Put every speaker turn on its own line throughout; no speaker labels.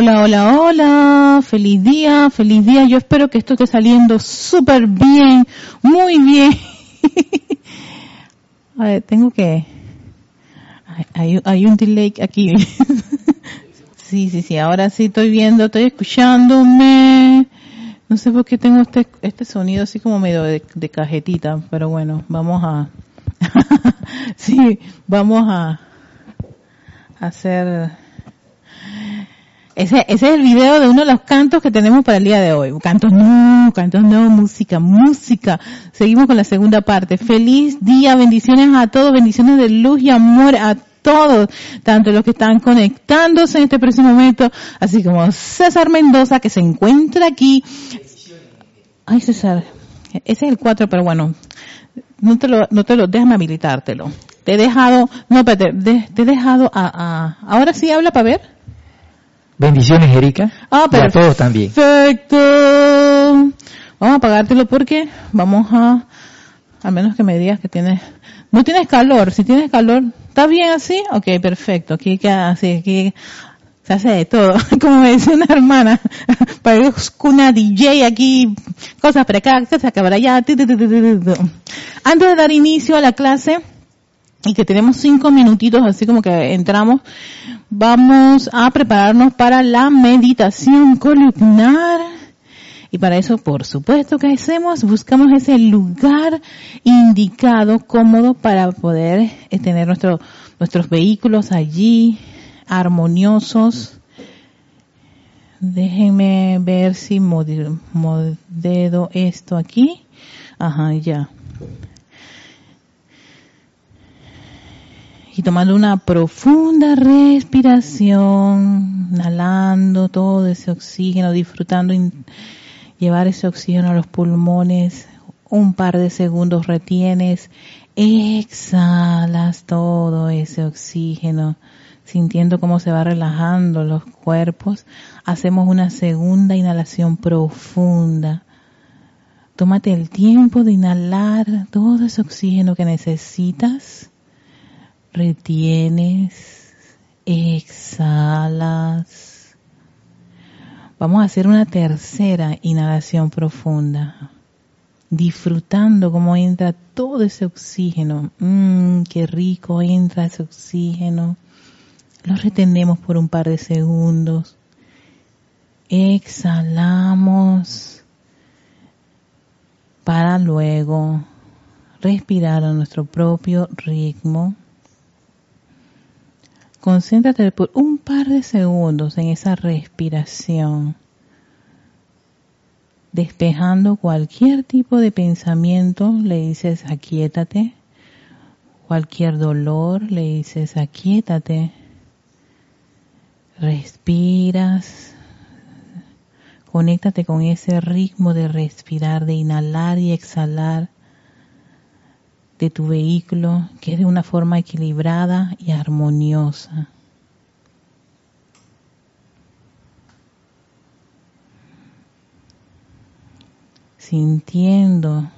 Hola, hola, hola, feliz día, feliz día. Yo espero que esto esté saliendo súper bien, muy bien. A ver, tengo que... Hay, hay un delay aquí. sí, sí, sí, ahora sí estoy viendo, estoy escuchándome. No sé por qué tengo este, este sonido así como medio de, de cajetita, pero bueno, vamos a... sí, vamos a hacer ese, ese es el video de uno de los cantos que tenemos para el día de hoy. Cantos no, cantos no, música, música. Seguimos con la segunda parte. Feliz día, bendiciones a todos, bendiciones de luz y amor a todos, tanto los que están conectándose en este próximo momento, así como César Mendoza que se encuentra aquí. Ay, César, ese es el 4, pero bueno, no te lo, no te lo, déjame habilitártelo. Te he dejado, no, espérate, te he dejado a, a, ahora sí habla para ver.
Bendiciones, Erika.
Ah,
pero a todos también.
Perfecto. Vamos a apagártelo porque vamos a, al menos que me digas que tienes, no tienes calor. Si tienes calor, ¿está bien así? Ok, perfecto. Aquí, así, aquí se hace de todo. Como me decía una hermana, parezco una DJ aquí, cosas para acá, cosas para allá. Antes de dar inicio a la clase, y que tenemos cinco minutitos, así como que entramos, vamos a prepararnos para la meditación columnar. Y para eso, por supuesto que hacemos, buscamos ese lugar indicado, cómodo para poder eh, tener nuestro, nuestros vehículos allí, armoniosos. Déjenme ver si modedo esto aquí. Ajá, ya. Y tomando una profunda respiración, inhalando todo ese oxígeno, disfrutando llevar ese oxígeno a los pulmones, un par de segundos retienes, exhalas todo ese oxígeno, sintiendo cómo se va relajando los cuerpos, hacemos una segunda inhalación profunda. Tómate el tiempo de inhalar todo ese oxígeno que necesitas retienes, exhalas. Vamos a hacer una tercera inhalación profunda, disfrutando cómo entra todo ese oxígeno. Mmm, qué rico entra ese oxígeno. Lo retenemos por un par de segundos. Exhalamos para luego respirar a nuestro propio ritmo. Concéntrate por un par de segundos en esa respiración, despejando cualquier tipo de pensamiento, le dices aquíétate, cualquier dolor, le dices aquíétate, respiras, conéctate con ese ritmo de respirar, de inhalar y exhalar de tu vehículo que es de una forma equilibrada y armoniosa. Sintiendo,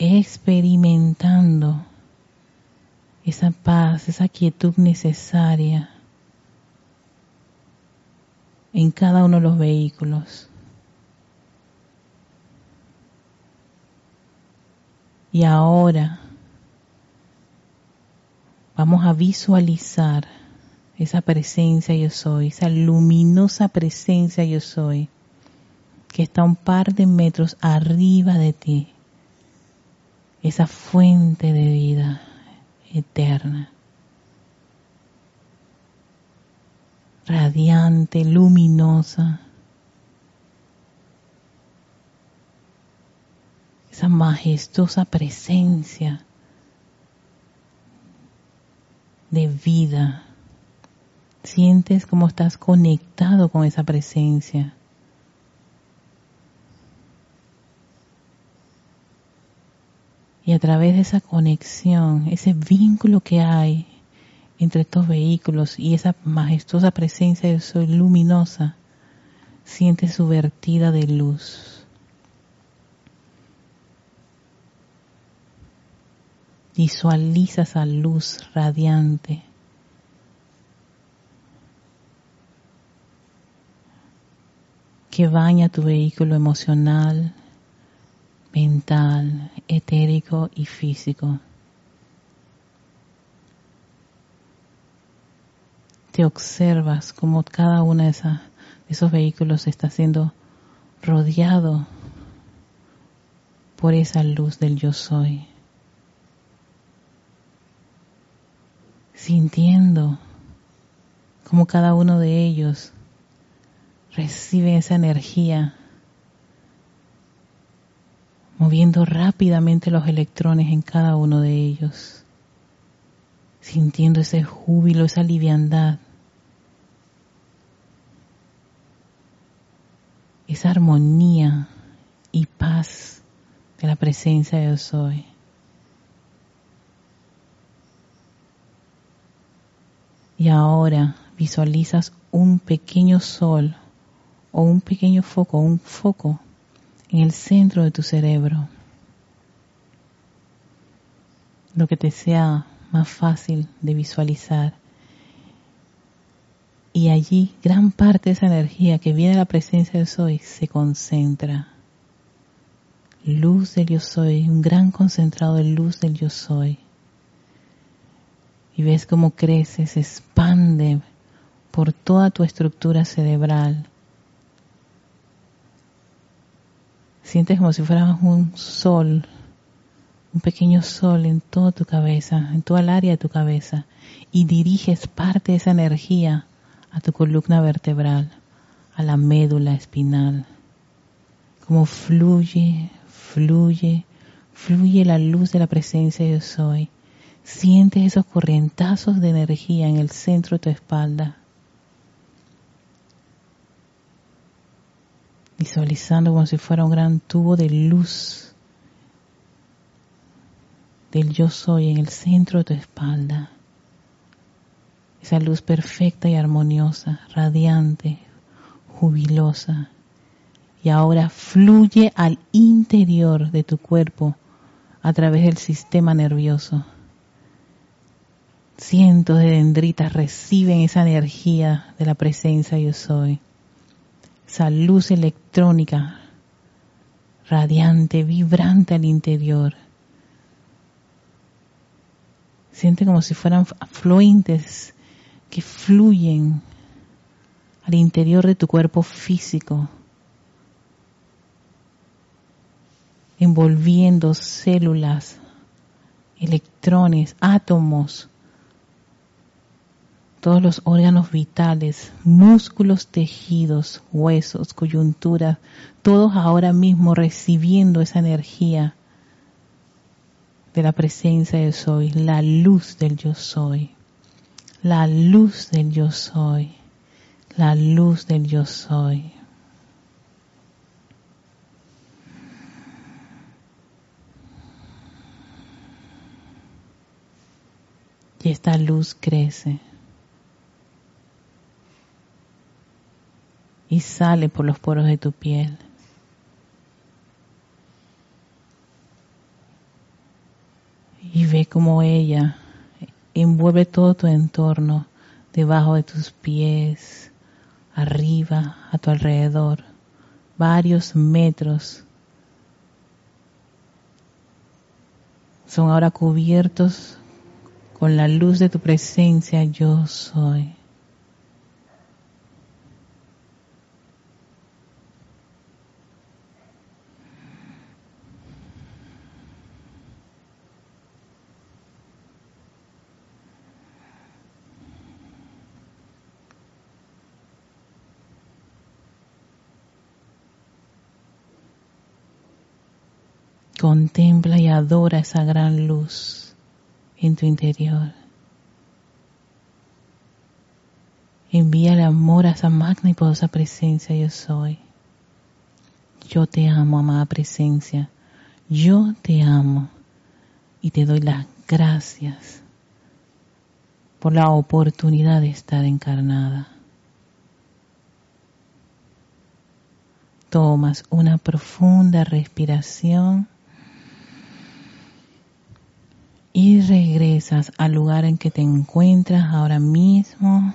experimentando esa paz, esa quietud necesaria en cada uno de los vehículos. Y ahora vamos a visualizar esa presencia yo soy, esa luminosa presencia yo soy, que está un par de metros arriba de ti, esa fuente de vida eterna, radiante, luminosa, esa majestuosa presencia de vida. Sientes como estás conectado con esa presencia. Y a través de esa conexión, ese vínculo que hay entre estos vehículos y esa majestuosa presencia de soy luminosa, sientes su vertida de luz. Visualiza esa luz radiante. que baña tu vehículo emocional, mental, etérico y físico. Te observas como cada uno de, de esos vehículos está siendo rodeado por esa luz del yo soy. Sintiendo como cada uno de ellos recibe esa energía, moviendo rápidamente los electrones en cada uno de ellos, sintiendo ese júbilo, esa liviandad, esa armonía y paz de la presencia de Dios. Y ahora visualizas un pequeño sol o un pequeño foco, un foco en el centro de tu cerebro. Lo que te sea más fácil de visualizar. Y allí gran parte de esa energía que viene de la presencia de Soy se concentra. Luz del yo soy, un gran concentrado de luz del yo soy. Y ves cómo crece, se expande por toda tu estructura cerebral. Sientes como si fueras un sol, un pequeño sol en toda tu cabeza, en toda el área de tu cabeza, y diriges parte de esa energía a tu columna vertebral, a la médula espinal. Como fluye, fluye, fluye la luz de la presencia de Dios hoy. Sientes esos corrientazos de energía en el centro de tu espalda. visualizando como si fuera un gran tubo de luz del yo soy en el centro de tu espalda. Esa luz perfecta y armoniosa, radiante, jubilosa. Y ahora fluye al interior de tu cuerpo a través del sistema nervioso. Cientos de dendritas reciben esa energía de la presencia yo soy esa luz electrónica radiante, vibrante al interior. Siente como si fueran afluentes que fluyen al interior de tu cuerpo físico, envolviendo células, electrones, átomos, todos los órganos vitales, músculos, tejidos, huesos, coyunturas, todos ahora mismo recibiendo esa energía de la presencia del soy, la luz del yo soy, la luz del yo soy, la luz del yo soy. Y esta luz crece. Y sale por los poros de tu piel. Y ve como ella envuelve todo tu entorno, debajo de tus pies, arriba, a tu alrededor, varios metros. Son ahora cubiertos con la luz de tu presencia, yo soy. Contempla y adora esa gran luz en tu interior. Envía el amor a esa magna y poderosa presencia yo soy. Yo te amo, amada presencia. Yo te amo y te doy las gracias por la oportunidad de estar encarnada. Tomas una profunda respiración y regresas al lugar en que te encuentras ahora mismo.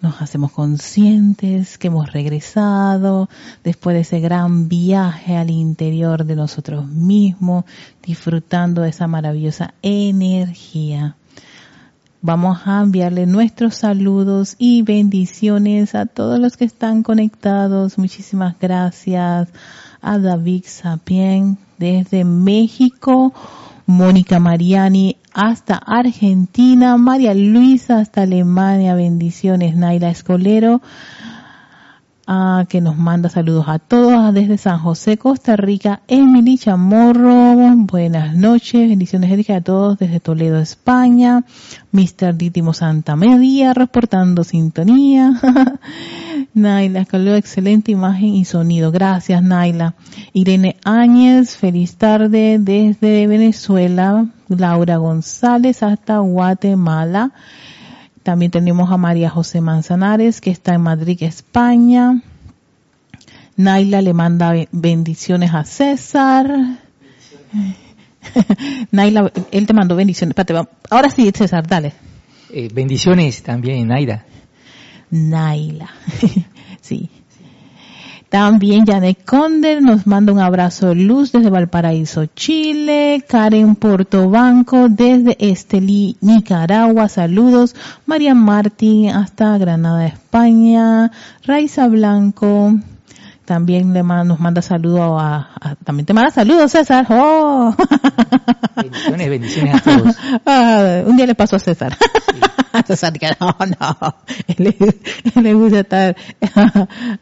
nos hacemos conscientes que hemos regresado después de ese gran viaje al interior de nosotros mismos, disfrutando de esa maravillosa energía. Vamos a enviarle nuestros saludos y bendiciones a todos los que están conectados. Muchísimas gracias a David Sapien desde México, Mónica Mariani hasta Argentina, María Luisa hasta Alemania, bendiciones, Naila Escolero, Ah, que nos manda saludos a todos desde San José, Costa Rica. Emily Chamorro, buenas noches, bendiciones a todos desde Toledo, España. Mr. Dítimo Santa Media, reportando sintonía. Naila, escaló excelente imagen y sonido. Gracias, Naila. Irene Áñez, feliz tarde desde Venezuela. Laura González hasta Guatemala. También tenemos a María José Manzanares, que está en Madrid, España. Naila le manda bendiciones a César. Naila, él te mandó bendiciones. ahora sí, César, dale.
Eh, bendiciones también, Naila.
Naila. sí. También Janet Conde nos manda un abrazo de luz desde Valparaíso, Chile. Karen Portobanco desde Estelí, Nicaragua. Saludos. María Martín hasta Granada, España. Raiza Blanco. También le nos manda saludos a, también te manda saludos César. Oh.
Bendiciones, bendiciones a todos.
Ah, un día le pasó a César.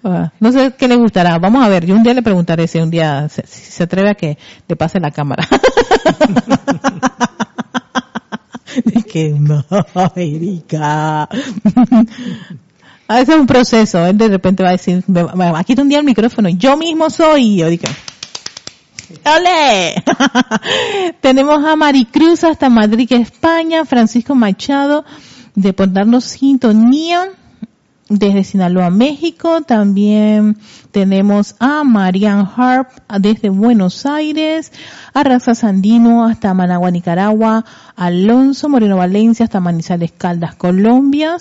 No, no, sé qué le gustará, vamos a ver, yo un día le preguntaré si un día se, atreve a que le pase la cámara. de que no, Erika. A veces es un proceso, él de repente va a decir, aquí un día el micrófono, yo mismo soy, yo digo. Tenemos a Maricruz hasta Madrid, España, Francisco Machado, de por darnos sintonía desde Sinaloa, México. También tenemos a Marian Harp desde Buenos Aires, a Raza Sandino hasta Managua, Nicaragua, Alonso Moreno Valencia hasta Manizales Caldas, Colombia.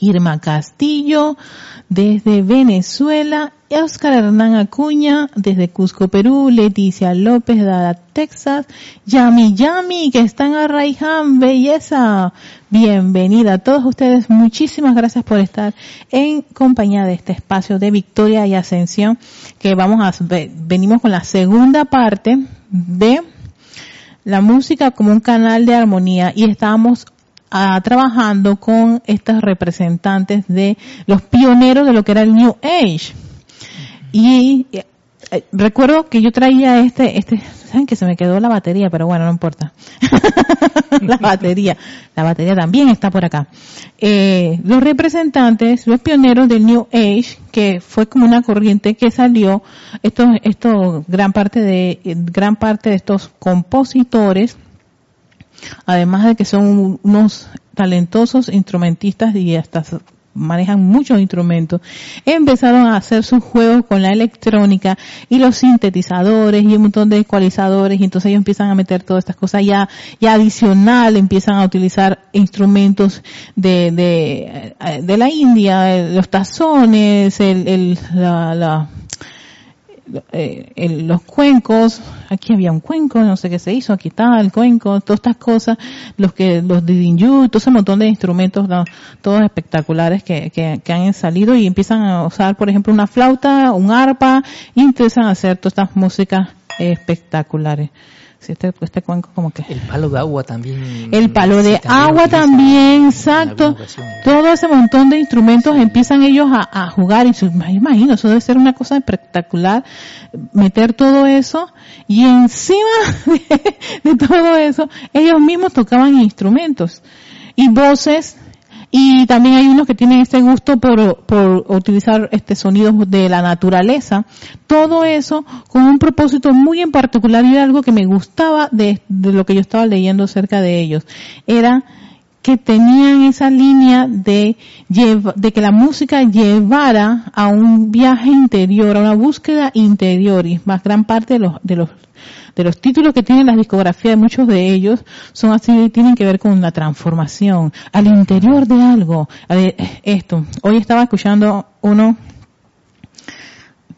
Irma Castillo desde Venezuela, Oscar Hernán Acuña desde Cusco, Perú, Leticia López de Texas, Yami Yami que están a Raiján, belleza. Bienvenida a todos ustedes, muchísimas gracias por estar en compañía de este espacio de Victoria y Ascensión que vamos a venimos con la segunda parte de la música como un canal de armonía y estamos trabajando con estos representantes de los pioneros de lo que era el New Age. Y eh, recuerdo que yo traía este, este, saben que se me quedó la batería, pero bueno, no importa. la batería, la batería también está por acá. Eh, los representantes, los pioneros del New Age, que fue como una corriente que salió, esto, esto, gran parte de, gran parte de estos compositores, además de que son unos talentosos instrumentistas y hasta manejan muchos instrumentos, empezaron a hacer sus juegos con la electrónica y los sintetizadores y un montón de ecualizadores y entonces ellos empiezan a meter todas estas cosas ya, ya adicional, empiezan a utilizar instrumentos de, de, de la India, los tazones, el, el, la, la eh, los cuencos, aquí había un cuenco, no sé qué se hizo, aquí está el cuenco, todas estas cosas, los que, los didinyu, todo ese montón de instrumentos, todos espectaculares que, que, han salido y empiezan a usar, por ejemplo, una flauta, un arpa, y empiezan a hacer todas estas músicas espectaculares este, este cuenco como que...
El palo de agua también.
El palo de agua también, exacto. Todo ese montón de instrumentos empiezan ellos a, jugar y me imagino, eso debe ser una cosa espectacular, meter todo eso y encima de todo eso, ellos mismos tocaban instrumentos y voces y también hay unos que tienen este gusto por, por utilizar este sonidos de la naturaleza. Todo eso con un propósito muy en particular y algo que me gustaba de, lo que yo estaba leyendo acerca de ellos. Era que tenían esa línea de, de que la música llevara a un viaje interior, a una búsqueda interior y más gran parte de los, de los de los títulos que tienen las discografías de muchos de ellos son así, tienen que ver con la transformación al interior de algo. Esto, hoy estaba escuchando uno,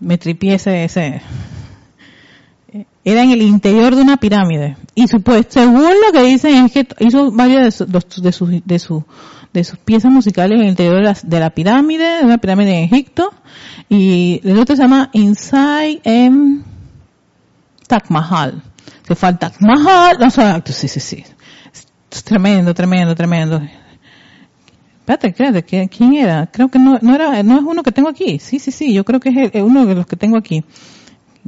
me tripié ese, ese, era en el interior de una pirámide. Y supuesto, según lo que dicen es que hizo varios de, de, sus, de, su, de sus piezas musicales en el interior de la, de la pirámide, de una pirámide en Egipto. Y el otro se llama Inside M. Taj Mahal. Se falta Mahal, no sé, sí, sí, sí. Es tremendo, tremendo, tremendo. Espérate, espérate, ¿quién era? Creo que no, no era, no es uno que tengo aquí. Sí, sí, sí, yo creo que es uno de los que tengo aquí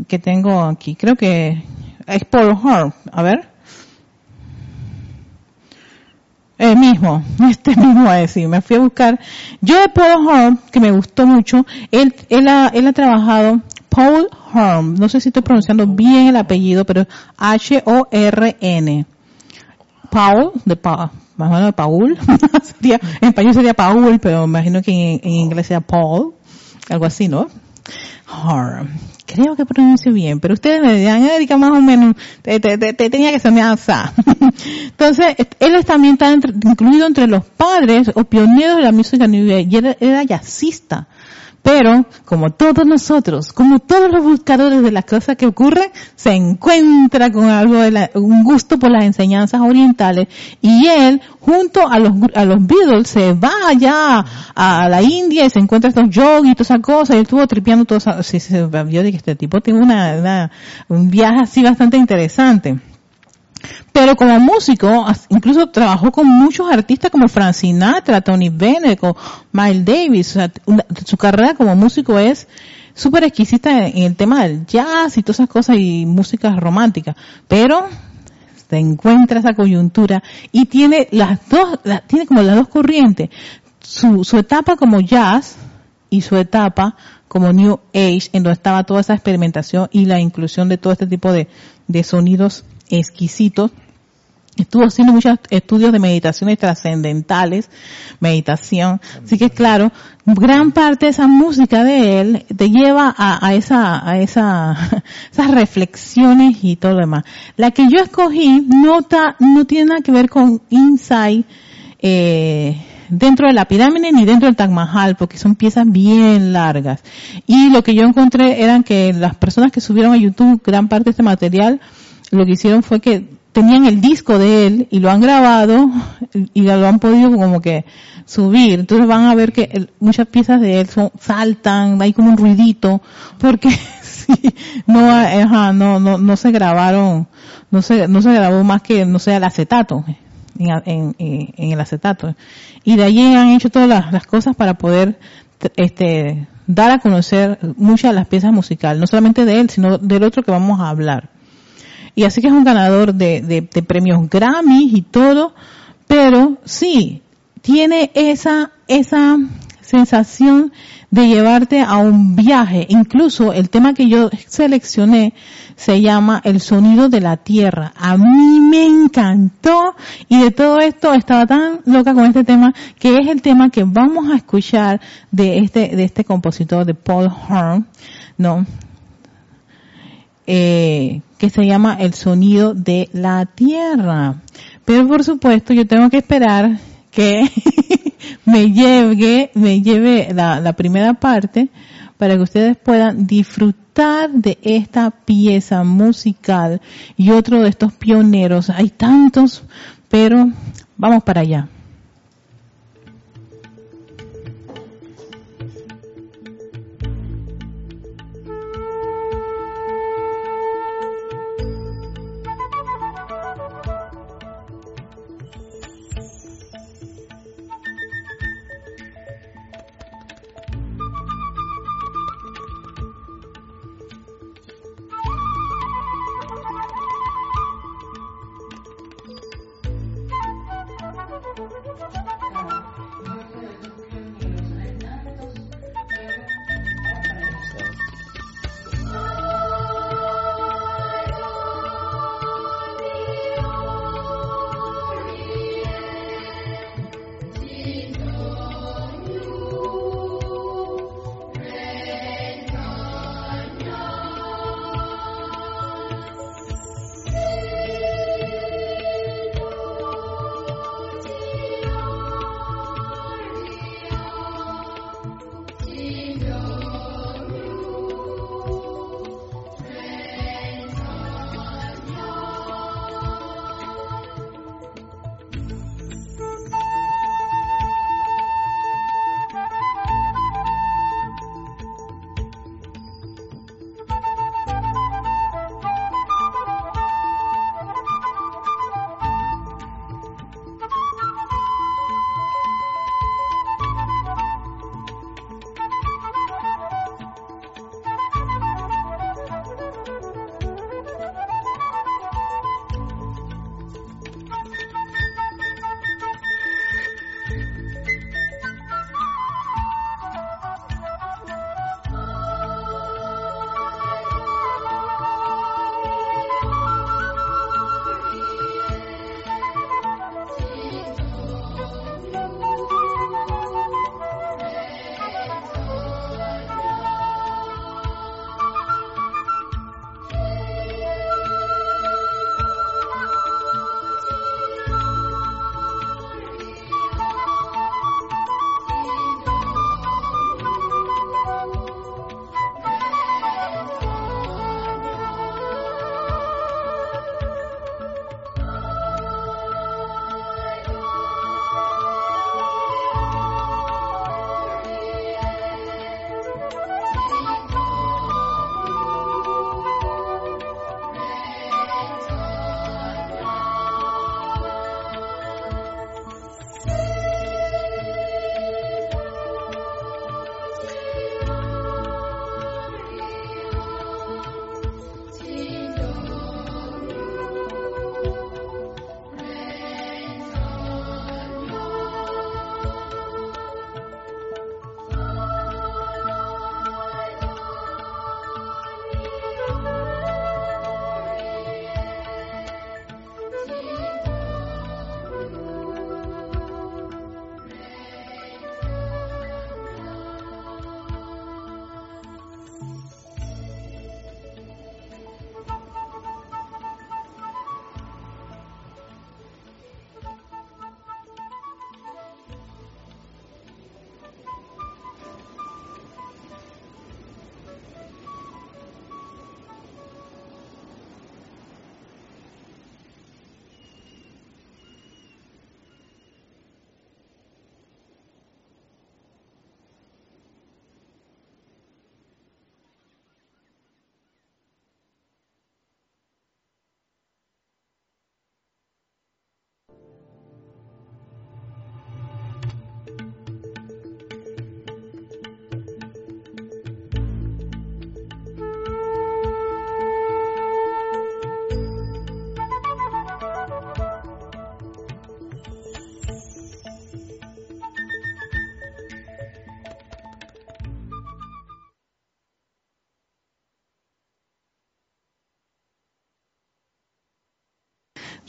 que tengo aquí. Creo que es Paul Horn. A ver. El mismo, este mismo a decir, me fui a buscar. Yo de Paul Horn, que me gustó mucho, él, él, ha, él ha trabajado, Paul Horn, no sé si estoy pronunciando bien el apellido, pero H-O-R-N. Paul, de pa, más o menos de Paul, en español sería Paul, pero imagino que en, inglés sea Paul, algo así, ¿no? Horn creo que pronuncio bien, pero ustedes me dirán, Erika, más o menos, te, tenía que ser Entonces, él también está incluido entre los padres o pioneros de la música new y era, era jazzista. Pero, como todos nosotros, como todos los buscadores de las cosas que ocurren, se encuentra con algo de un gusto por las enseñanzas orientales y él, junto a los, a Beatles, se va allá a la India y se encuentra estos yogis y todas esas cosas y él estuvo tripeando todo eso. Sí, yo dije, este tipo tiene una, un viaje así bastante interesante. Pero como músico, incluso trabajó con muchos artistas como Frank Sinatra, Tony Bennett, o Miles Davis. su carrera como músico es súper exquisita en, el tema del jazz y todas esas cosas y música romántica. Pero se encuentra esa coyuntura y tiene las dos, tiene como las dos corrientes. Su, su etapa como jazz y su etapa como New Age, en donde estaba toda esa experimentación y la inclusión de todo este tipo de sonidos exquisito. Estuvo haciendo muchos estudios de meditaciones trascendentales, meditación. Así que claro, gran parte de esa música de él te lleva a, esa, a esa, esas reflexiones y todo lo demás. La que yo escogí no, no tiene nada que ver con insight, eh, dentro de la pirámide ni dentro del Taj Mahal, porque son piezas bien largas. Y lo que yo encontré eran que las personas que subieron a YouTube gran parte de este material, lo que hicieron fue que tenían el disco de él y lo han grabado y lo han podido como que subir. Entonces van a ver que muchas piezas de él son, saltan, hay como un ruidito, porque sí, no, no, no, se grabaron, no se, no se grabó más que, no sea el acetato, en, en, en el acetato. Y de allí han hecho todas las, las cosas para poder, este, dar a conocer muchas de las piezas musicales, no solamente de él, sino del otro que vamos a hablar y así que es un ganador de, de, premios Grammy y todo, pero sí, tiene esa, esa sensación de llevarte a un viaje. Incluso el tema que yo seleccioné se llama El sonido de la tierra. A mí me encantó y de todo esto estaba tan loca con este tema que es el tema que vamos a escuchar de este, de este compositor de Paul Horn, ¿no? Eh, que se llama El sonido de la tierra. Pero por supuesto yo tengo que esperar que me lleve, me lleve la, la primera parte para que ustedes puedan disfrutar de esta pieza musical y otro de estos pioneros. Hay tantos, pero vamos para allá.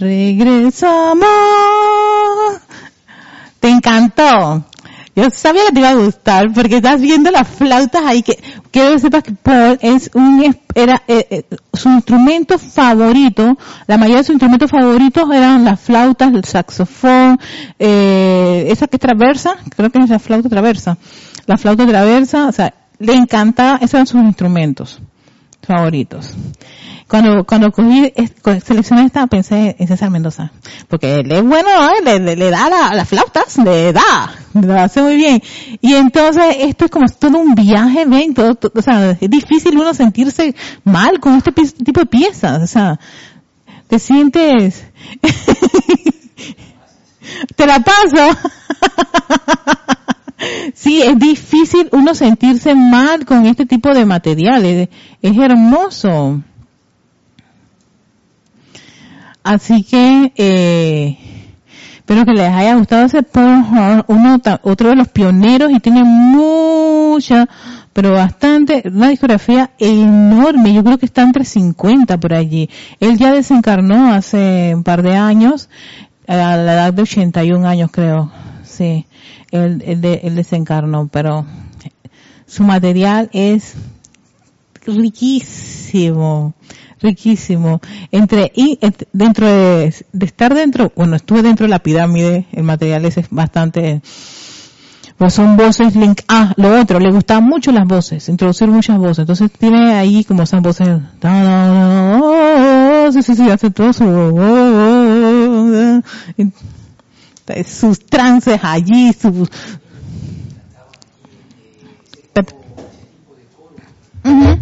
Regresamos. Te encantó. Yo sabía que te iba a gustar porque estás viendo las flautas ahí que quiero que sepas que Paul es un era eh, eh, su instrumento favorito, la mayoría de sus instrumentos favoritos eran las flautas, el saxofón, eh, esa que traversa, creo que es la flauta traversa, la flauta traversa, o sea, le encantaba, esos eran sus instrumentos favoritos. Cuando, cuando cogí, seleccioné esta, pensé en César Mendoza. Porque él es bueno, ¿eh? le, le, da la, las flautas, le da, lo hace muy bien. Y entonces esto es como todo un viaje, ven, todo, o sea, es difícil uno sentirse mal con este tipo de piezas, o sea, te sientes, te la paso. Sí, es difícil uno sentirse mal con este tipo de materiales. Es hermoso. Así que, eh, espero que les haya gustado ese Paul uno, otro de los pioneros y tiene mucha, pero bastante, una discografía enorme, yo creo que está entre 50 por allí. Él ya desencarnó hace un par de años, a la edad de 81 años creo, sí, él, él, él desencarnó, pero su material es riquísimo riquísimo. Entre, y dentro de, estar dentro, bueno, estuve dentro de la pirámide, el material es bastante, pues son voces link, ah, lo otro, le gustaban mucho las voces, introducir muchas voces, entonces tiene ahí como esas voces, sí, sí, sí, hace todo su, sus trances allí, sus,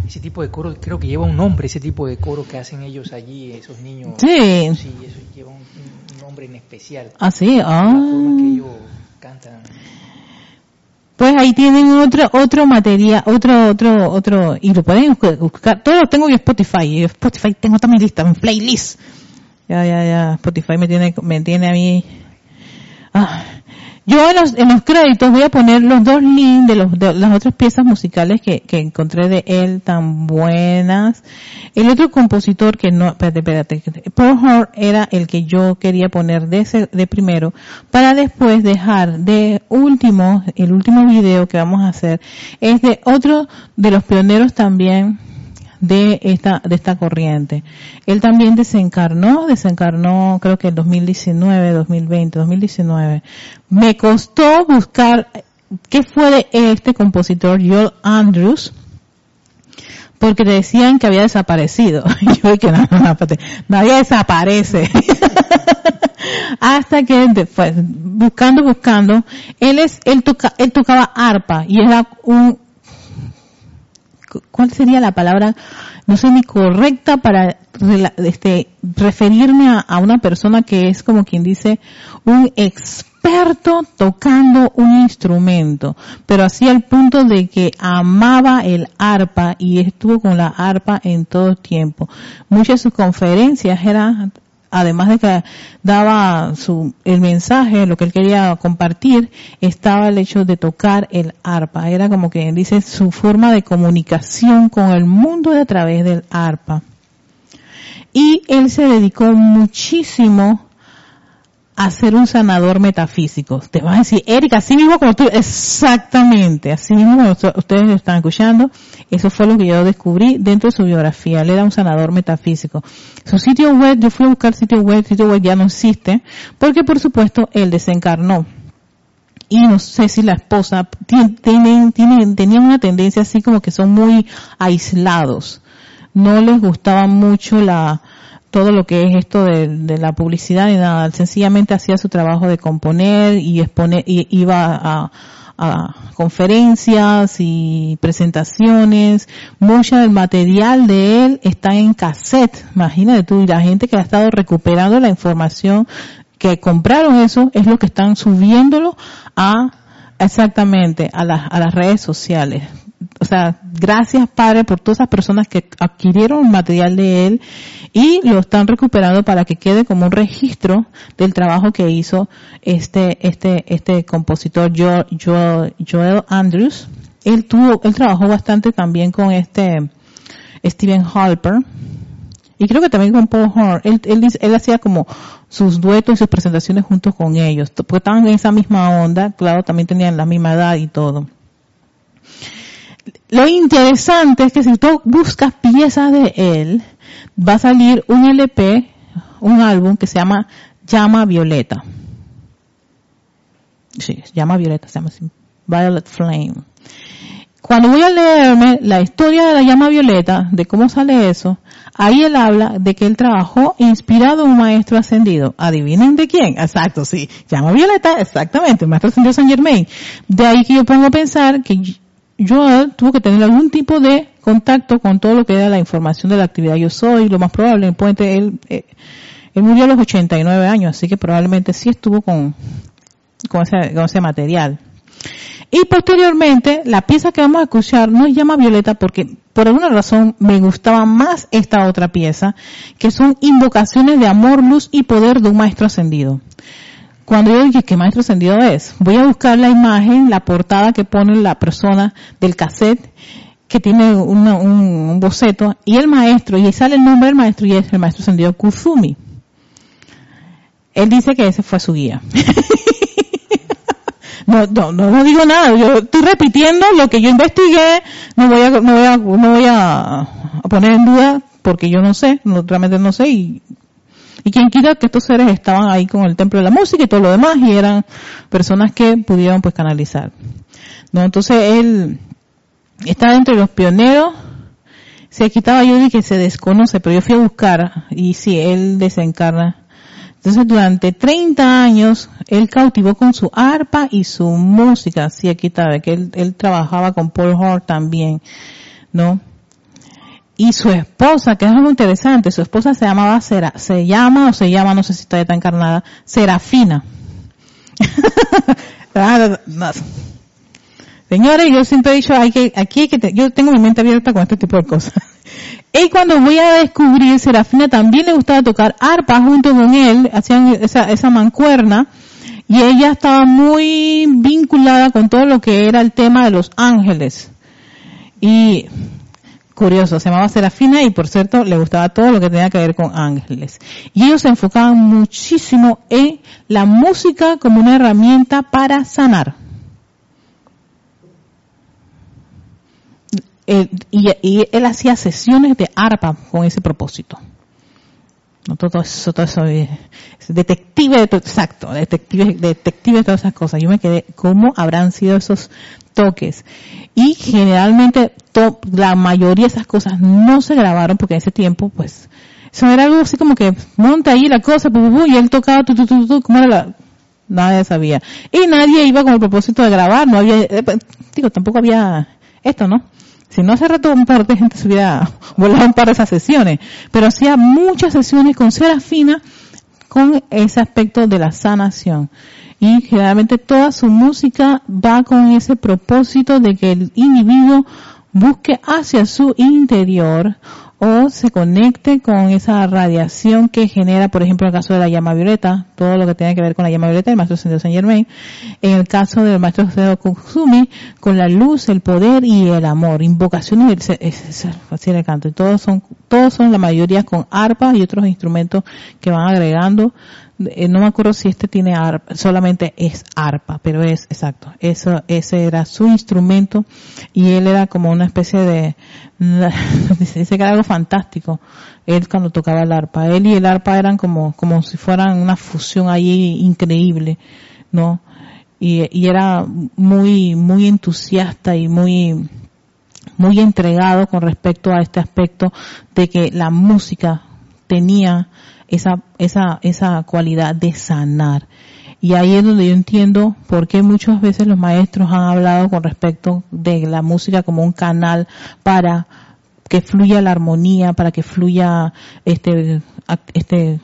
Ese tipo de coro, creo que lleva un nombre, ese tipo de coro que hacen ellos allí, esos niños.
Sí.
Sí, eso lleva un, nombre en especial.
Ah, sí, ah.
La forma que ellos cantan.
Pues ahí tienen otro, otro material, otro, otro, otro, y lo pueden buscar, todo lo tengo en Spotify, Spotify tengo también lista, en playlist. Ya, ya, ya, Spotify me tiene, me tiene a mí, ah, yo en los, en los créditos voy a poner los dos links de, los, de las otras piezas musicales que, que encontré de él tan buenas. El otro compositor que no, espérate, espérate, Paul Hart era el que yo quería poner de ese, de primero, para después dejar de último, el último video que vamos a hacer, es de otro de los pioneros también de esta, de esta corriente. Él también desencarnó, desencarnó creo que en 2019, 2020, 2019. Me costó buscar qué fue de este compositor Joel Andrews, porque decían que había desaparecido. Yo que no, no, nadie desaparece. Hasta que después, buscando, buscando, él es, él toca, él tocaba arpa y era un ¿cuál sería la palabra? No sé ni correcta para este, referirme a, una persona que es como quien dice un experto tocando un instrumento, pero así al punto de que amaba el arpa y estuvo con la arpa en todo tiempo. Muchas de sus conferencias eran además de que daba su, el mensaje, lo que él quería compartir, estaba el hecho de tocar el arpa. Era como que dice su forma de comunicación con el mundo de a través del arpa. Y él se dedicó muchísimo a ser un sanador metafísico. Te vas a decir, Erika, así mismo como tú, exactamente, así mismo como ustedes están escuchando, eso fue lo que yo descubrí dentro de su biografía. Él era un sanador metafísico. Su sitio web, yo fui a buscar sitio web, sitio web ya no existe, porque por supuesto él desencarnó. Y no sé si la esposa tienen, tienen, tenían una tendencia así como que son muy aislados. No les gustaba mucho la, todo lo que es esto de, la publicidad y nada, sencillamente hacía su trabajo de componer y exponer, y iba a, conferencias y presentaciones, mucho del material de él está en cassette, imagínate tú, y la gente que ha estado recuperando la información que compraron eso es lo que están subiéndolo a exactamente a las, a las redes sociales o sea, gracias Padre por todas esas personas que adquirieron material de él y lo están recuperando para que quede como un registro del trabajo que hizo este, este, este compositor Joel, Joel, Andrews. Él tuvo, él trabajó bastante también con este Steven Halper y creo que también con Paul Horn, él, él, él hacía como sus duetos y sus presentaciones juntos con ellos, porque estaban en esa misma onda, claro, también tenían la misma edad y todo. Lo interesante es que si tú buscas piezas de él, va a salir un LP, un álbum que se llama Llama Violeta. Sí, Llama Violeta, se llama Violet Flame. Cuando voy a leerme la historia de la llama violeta, de cómo sale eso, ahí él habla de que él trabajó inspirado en un maestro ascendido. ¿Adivinen de quién? Exacto, sí. Llama violeta, exactamente, el maestro ascendido San Germain. De ahí que yo pongo a pensar que yo tuvo que tener algún tipo de contacto con todo lo que era la información de la actividad yo soy, lo más probable, el puente, él, eh, él murió a los 89 años, así que probablemente sí estuvo con, con ese, con ese material. Y posteriormente, la pieza que vamos a escuchar no es llama violeta porque por alguna razón me gustaba más esta otra pieza, que son invocaciones de amor, luz y poder de un maestro ascendido. Cuando yo dije, ¿qué maestro ascendido es? Voy a buscar la imagen, la portada que pone la persona del cassette, que tiene un, boceto, y el maestro, y ahí sale el nombre del maestro, y es el maestro ascendido Kuzumi. Él dice que ese fue su guía. No, no, no, digo nada, yo estoy repitiendo lo que yo investigué, no voy a, no voy a, no voy a, poner en duda porque yo no sé, no, realmente no sé y, y quien quiera que estos seres estaban ahí con el templo de la música y todo lo demás y eran personas que pudieron pues canalizar. No, entonces él está entre los pioneros, se quitaba yo que se desconoce, pero yo fui a buscar y sí, él desencarna entonces durante 30 años él cautivó con su arpa y su música, así aquí está, que él, él trabajaba con Paul Hort también, ¿no? Y su esposa, que es algo interesante, su esposa se llamaba, Sera, se llama o se llama, no sé si todavía está encarnada, Serafina. Señores, yo siempre he dicho, hay que, aquí hay que, yo tengo mi mente abierta con este tipo de cosas. Y cuando voy a descubrir, Serafina también le gustaba tocar arpa junto con él, hacían esa, esa mancuerna, y ella estaba muy vinculada con todo lo que era el tema de los ángeles. Y curioso, se llamaba Serafina y por cierto le gustaba todo lo que tenía que ver con ángeles. Y ellos se enfocaban muchísimo en la música como una herramienta para sanar. y, él hacía sesiones de arpa con ese propósito. No todo eso, todo eso, detective, exacto, detective, detective de todas esas cosas. Yo me quedé, ¿cómo habrán sido esos toques? Y generalmente, la mayoría de esas cosas no se grabaron porque en ese tiempo, pues, eso era algo así como que monta ahí la cosa, y él tocaba, tu, tu, tu, tu, ¿cómo era la? Nadie sabía. Y nadie iba con el propósito de grabar, no había, eh, digo, tampoco había esto, ¿no? Si no hace rato un par de gente se hubiera volado un par de esas sesiones, pero hacía muchas sesiones con Serafina con ese aspecto de la sanación. Y generalmente toda su música va con ese propósito de que el individuo busque hacia su interior o se conecte con esa radiación que genera, por ejemplo, en el caso de la llama violeta, todo lo que tiene que ver con la llama violeta, el maestro Ascendido Saint Germain, en el caso del maestro Ascendido Kusumi, con la luz, el poder y el amor, invocaciones, así le canto, y todos son, todos son la mayoría con arpa y otros instrumentos que van agregando, eh, no me acuerdo si este tiene arpa, solamente es arpa, pero es exacto, eso, ese era su instrumento y él era como una especie de, dice que era algo fantástico, él cuando tocaba el arpa, él y el arpa eran como, como si fueran una fusión ahí increíble, ¿no? Y, y era muy, muy entusiasta y muy, muy entregado con respecto a este aspecto de que la música tenía esa, esa, esa cualidad de sanar. Y ahí es donde yo entiendo por qué muchas veces los maestros han hablado con respecto de la música como un canal para que fluya la armonía, para que fluya este, este,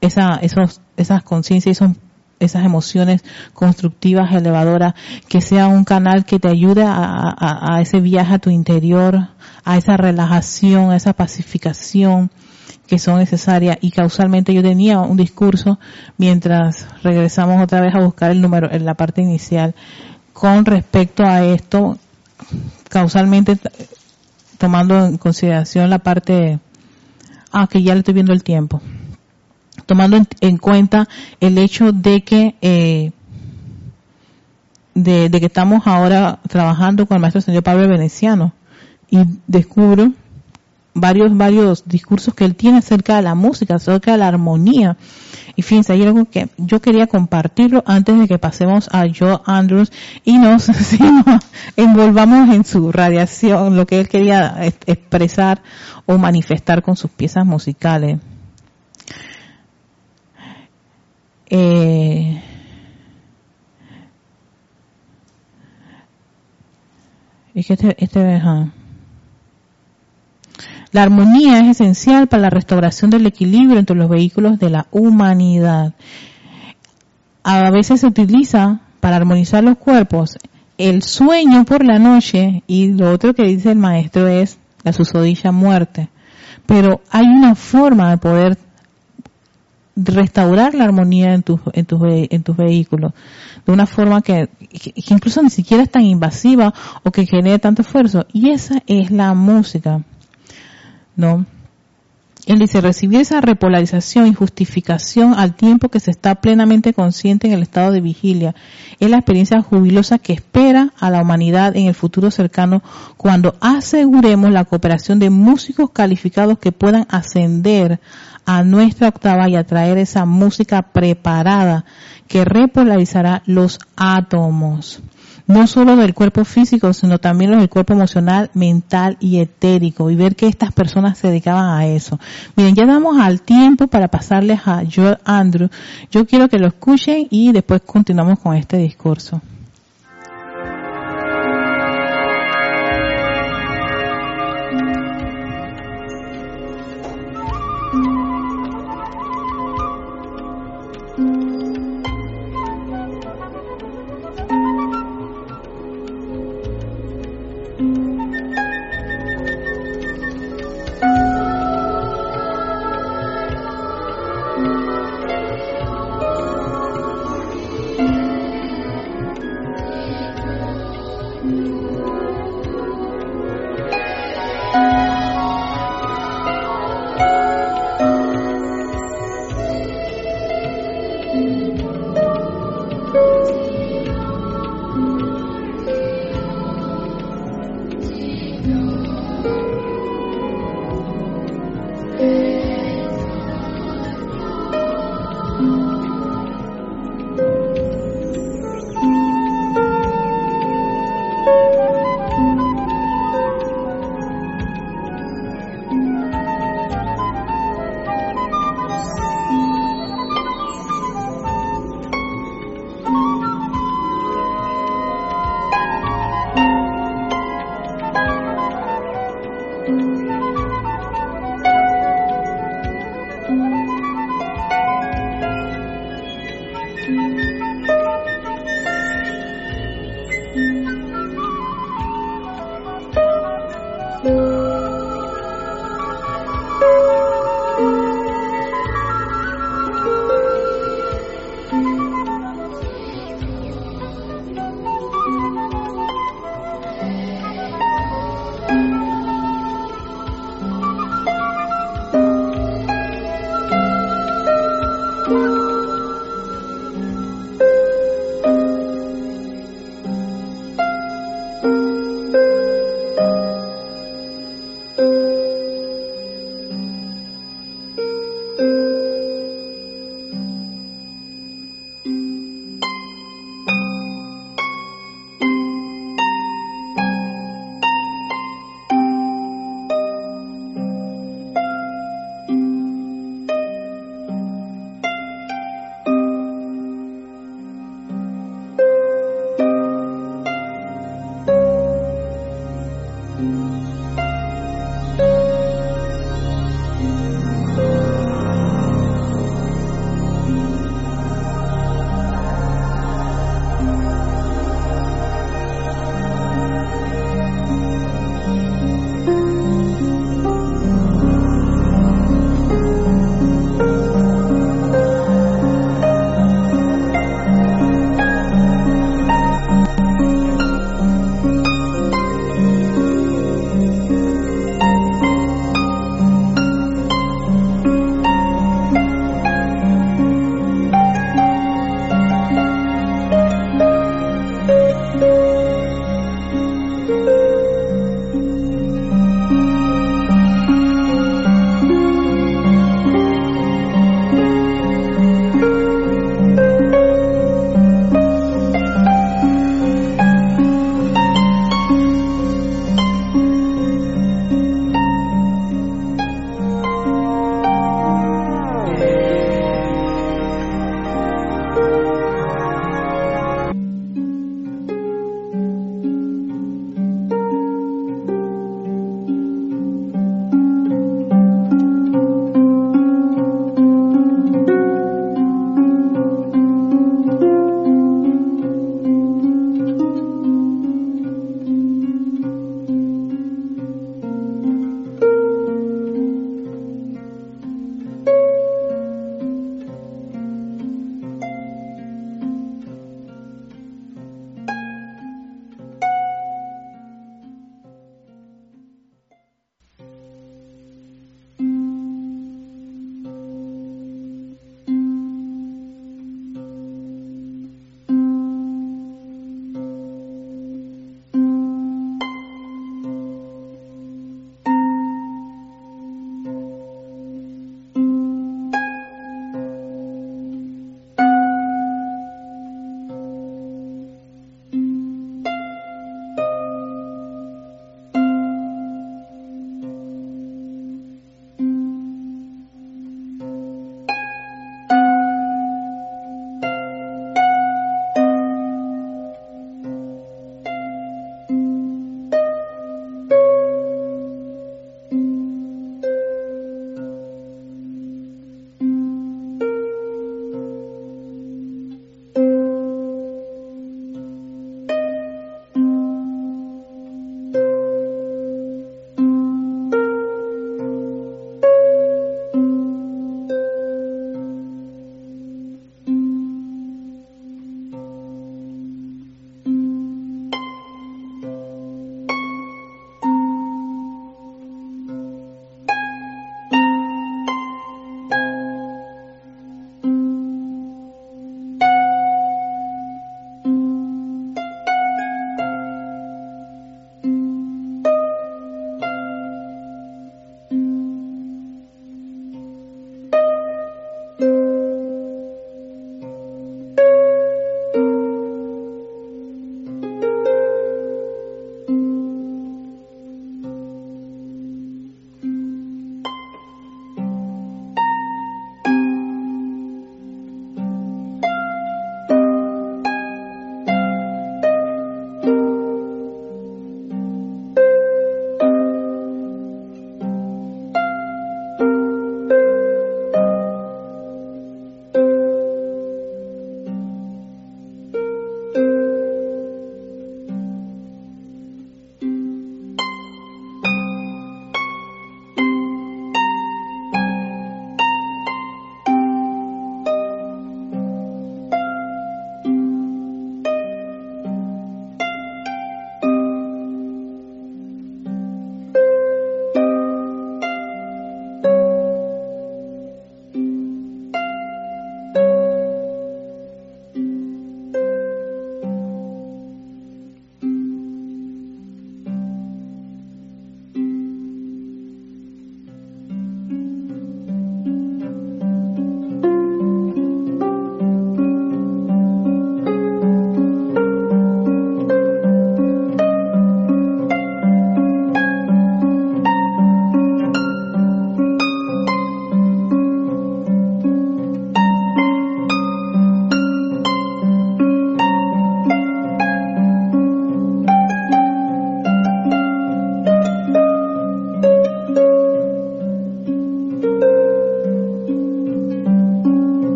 esa, esos, esas conciencias, esos esas emociones constructivas, elevadoras, que sea un canal que te ayude a, a, ese viaje a tu interior, a esa relajación, a esa pacificación, que son necesarias y causalmente yo tenía un discurso mientras regresamos otra vez a buscar el número en la parte inicial con respecto a esto causalmente tomando en consideración la parte ah, que ya le estoy viendo el tiempo. Tomando en, cuenta el hecho de que, eh, de, que estamos ahora trabajando con el maestro señor Pablo Veneciano y descubro varios, varios discursos que él tiene acerca de la música, acerca de la armonía. Y fíjense, hay algo que yo quería compartirlo antes de que pasemos a Joe Andrews y nos, envolvamos en su radiación, lo que él quería expresar o manifestar con sus piezas musicales. Eh, es que este, este la armonía es esencial para la restauración del equilibrio entre los vehículos de la humanidad. A veces se utiliza para armonizar los cuerpos el sueño por la noche y lo otro que dice el maestro es la susodilla muerte. Pero hay una forma de poder restaurar la armonía en tus en tus en tus vehículos de una forma que, que, incluso ni siquiera es tan invasiva o que genere tanto esfuerzo y esa es la música ¿no? Él dice, recibir esa repolarización y justificación al tiempo que se está plenamente consciente en el estado de vigilia es la experiencia jubilosa que espera a la humanidad en el futuro cercano cuando aseguremos la cooperación de músicos calificados que puedan ascender a nuestra octava y atraer esa música preparada que repolarizará los átomos no solo del cuerpo físico, sino también del cuerpo emocional, mental y etérico, y ver que estas personas se dedicaban a eso. Miren, ya damos al tiempo para pasarles a Joel Andrew. Yo quiero que lo escuchen y después continuamos con este discurso.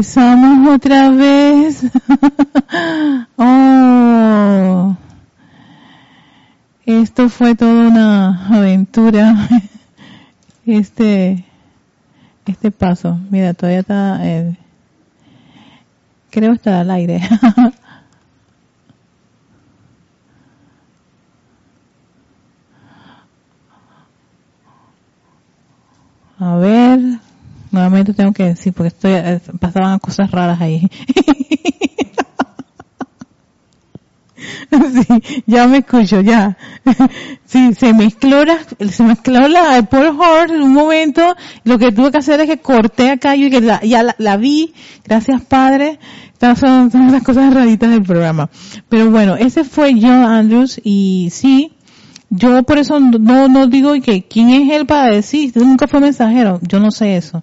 Regresamos otra vez. oh, esto fue toda una aventura. Este, este paso, mira, todavía está, eh, creo está al aire. A ver, nuevamente tengo que decir porque estoy eh, pasaban cosas raras ahí. sí, ya me escucho, ya. Sí, se mezcló la, se mezcló la Paul Hort en un momento. Lo que tuve que hacer es que corté acá y que ya la, vi. Gracias, padre. Estas son, son las cosas raritas del programa. Pero bueno, ese fue John Andrews y sí, yo por eso no, no digo que quién es él para decir, nunca fue mensajero, yo no sé eso.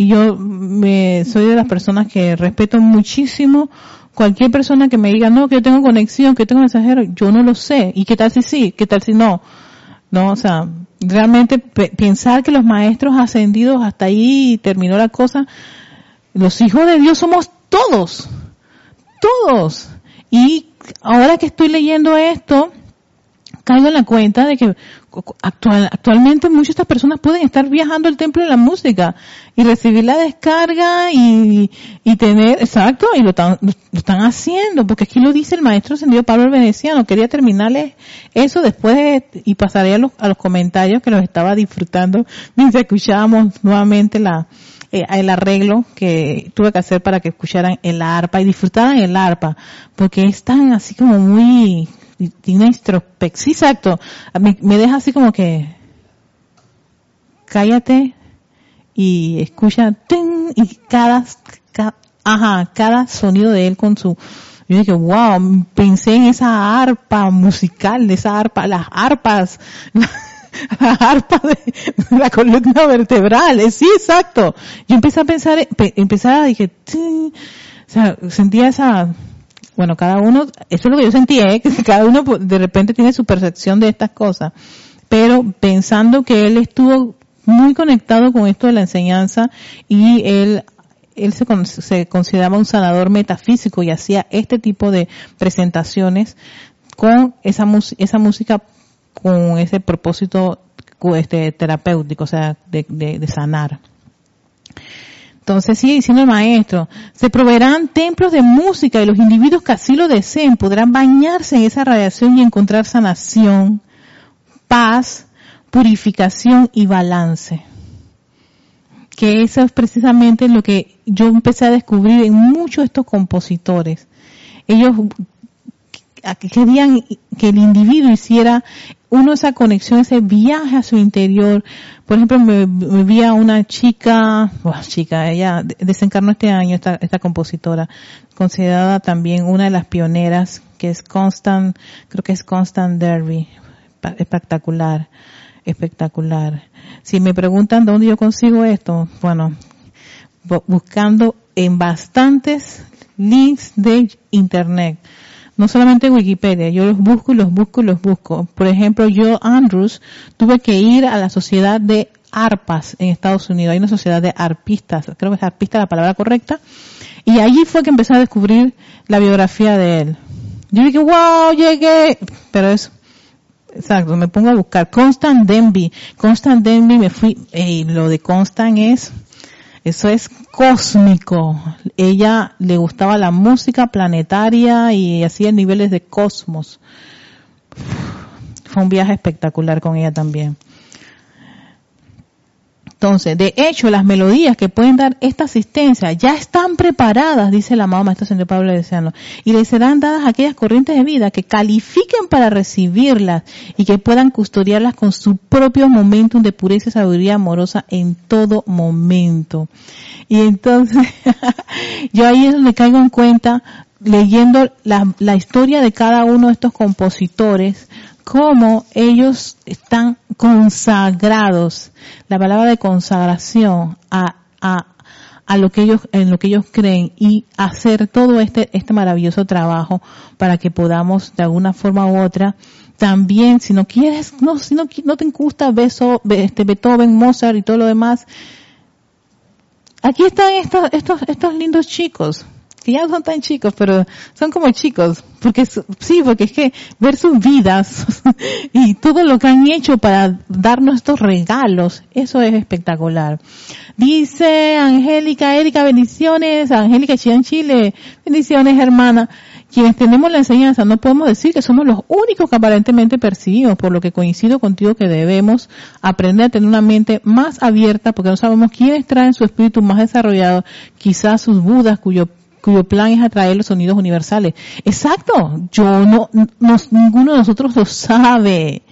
Y yo me, soy de las personas que respeto muchísimo cualquier persona que me diga, no, que yo tengo conexión, que tengo mensajero, yo no lo sé. ¿Y qué tal si sí? ¿Qué tal si no? No, o sea, realmente pensar que los maestros ascendidos hasta ahí terminó la cosa, los hijos de Dios somos todos, todos. Y ahora que estoy leyendo esto, caigo en la cuenta de que actual, actualmente muchas de estas personas pueden estar viajando al templo de la música y recibir la descarga y, y tener, exacto, y lo, están, lo, están haciendo, porque aquí lo dice el maestro ascendido Pablo Veneciano. Quería terminarles eso después y pasaré a los, a los comentarios que los estaba disfrutando mientras escuchábamos nuevamente la, eh, el arreglo que tuve que hacer para que escucharan el arpa y disfrutaran el arpa, porque es tan así como muy tiene introspección. Sí, exacto. Me, me, deja así como que cállate y escucha y cada, ajá, cada sonido de él con su yo dije, wow, pensé en esa arpa musical, de esa arpa, las arpas, la, arpa de, la columna vertebral, sí, exacto. Yo empecé a pensar, empezar a dije, o sea, sentía esa, bueno, cada uno, eso es lo que yo sentí, ¿eh? que cada uno de repente tiene su percepción de estas cosas, pero pensando que él estuvo muy conectado con esto de la enseñanza y él él se, se, consideraba un sanador metafísico y hacía este tipo de presentaciones con esa, esa música con ese propósito este, terapéutico, o sea, de, de, de sanar. Entonces sigue diciendo el maestro, se proveerán templos de música y los individuos que así lo deseen podrán bañarse en esa radiación y encontrar sanación, paz, purificación y balance. Que eso es precisamente lo que yo empecé a descubrir en muchos de estos compositores. Ellos querían que el individuo hiciera uno esa conexión, ese viaje a su interior. Por ejemplo, me, vi a una chica, chica, ella desencarnó este año, esta, esta compositora, considerada también una de las pioneras, que es Constant, creo que es Constant Derby. Espectacular, espectacular. Si me preguntan dónde yo consigo esto, bueno, buscando en bastantes links de internet no solamente en Wikipedia, yo los busco y los busco y los busco. Por ejemplo, yo, Andrews, tuve que ir a la sociedad de arpas en Estados Unidos. Hay una sociedad de arpistas, creo que es arpista la palabra correcta. Y allí fue que empecé a descubrir la biografía de él. Yo dije, wow, llegué. Pero es, exacto, me pongo a buscar. Constant Denby. Constant Denby me fui, y lo de Constant es, eso es cósmico. Ella le gustaba la música planetaria y hacía niveles de cosmos. Fue un viaje espectacular con ella también. Entonces, de hecho, las melodías que pueden dar esta asistencia ya están preparadas, dice la amado Maestro Señor Pablo Deseano, y le serán dadas aquellas corrientes de vida que califiquen para recibirlas y que puedan custodiarlas con su propio momentum de pureza y sabiduría amorosa en todo momento. Y entonces, yo ahí es donde caigo en cuenta, leyendo la, la historia de cada uno de estos compositores, cómo ellos están consagrados, la palabra de consagración a, a, a lo que ellos, en lo que ellos creen y hacer todo este, este maravilloso trabajo para que podamos de alguna forma u otra también, si no quieres, no, si no, no te gusta Beso, este, Beethoven, Mozart y todo lo demás, aquí están estos, estos, estos lindos chicos, que ya son tan chicos, pero son como chicos, porque sí, porque es que ver sus vidas y todo lo que han hecho para darnos estos regalos, eso es espectacular. Dice Angélica, Erika, bendiciones, Angélica Chian Chile, bendiciones hermana. Quienes tenemos la enseñanza no podemos decir que somos los únicos que aparentemente percibimos, por lo que coincido contigo que debemos aprender a tener una mente más abierta porque no sabemos quiénes traen su espíritu más desarrollado, quizás sus budas cuyo cuyo plan es atraer los sonidos universales. Exacto, yo no, ninguno de nosotros lo sabe.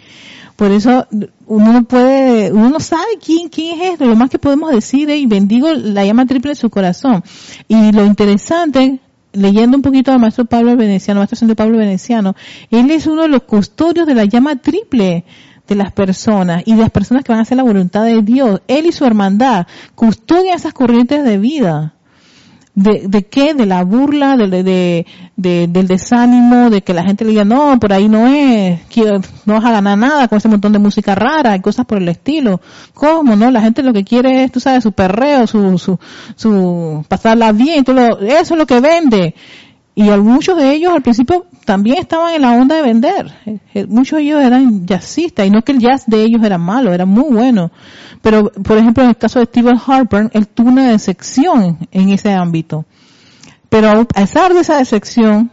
Por eso uno no puede, uno no sabe quién, quién es esto. Lo más que podemos decir es, y bendigo la llama triple de su corazón. Y lo interesante, leyendo un poquito al maestro Pablo Veneciano, maestro Santo Pablo Veneciano, él es uno de los custodios de la llama triple de las personas y de las personas que van a hacer la voluntad de Dios. Él y su hermandad custodian esas corrientes de vida de, de qué, de la burla, de, de, de, del desánimo, de que la gente le diga, no, por ahí no es, no vas a ganar nada con ese montón de música rara y cosas por el estilo. ¿Cómo, no? La gente lo que quiere es, tú sabes, su perreo, su, su, su pasarla bien, todo eso es lo que vende. Y muchos de ellos al principio también estaban en la onda de vender. Eh, muchos de ellos eran jazzistas y no que el jazz de ellos era malo, era muy bueno. Pero, por ejemplo, en el caso de Stephen Harper, él tuvo una decepción en ese ámbito. Pero a pesar de esa decepción,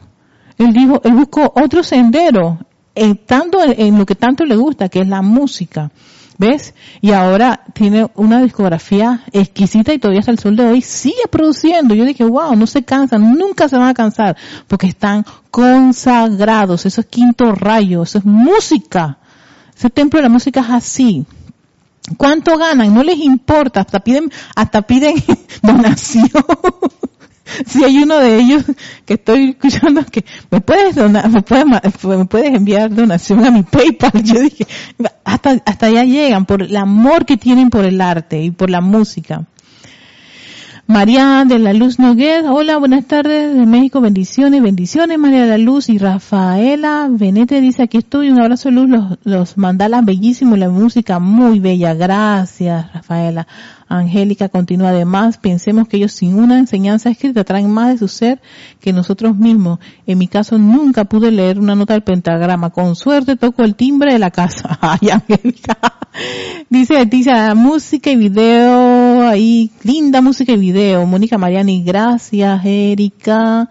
él dijo, él buscó otro sendero, eh, tanto en lo que tanto le gusta, que es la música. ¿Ves? Y ahora tiene una discografía exquisita y todavía hasta el sol de hoy sigue produciendo. Yo dije, wow, no se cansan, nunca se van a cansar, porque están consagrados. Eso es quinto rayo, eso es música. Ese templo de la música es así. ¿Cuánto ganan? No les importa, hasta piden, hasta piden donación. si hay uno de ellos que estoy escuchando que me puedes donar, me puedes, me puedes enviar donación a mi PayPal. Yo dije, hasta, hasta allá llegan por el amor que tienen por el arte y por la música. María de la Luz Noguet, hola, buenas tardes de México, bendiciones, bendiciones María de la Luz y Rafaela Benete dice aquí estoy, un abrazo Luz, los, los mandalas bellísimos, la música muy bella, gracias Rafaela. Angélica continúa además, pensemos que ellos sin una enseñanza escrita traen más de su ser que nosotros mismos. En mi caso nunca pude leer una nota del pentagrama, con suerte toco el timbre de la casa. Ay, Angélica. Dice Leticia, música y video, ahí, linda música y video. Mónica Mariani, gracias, Erika.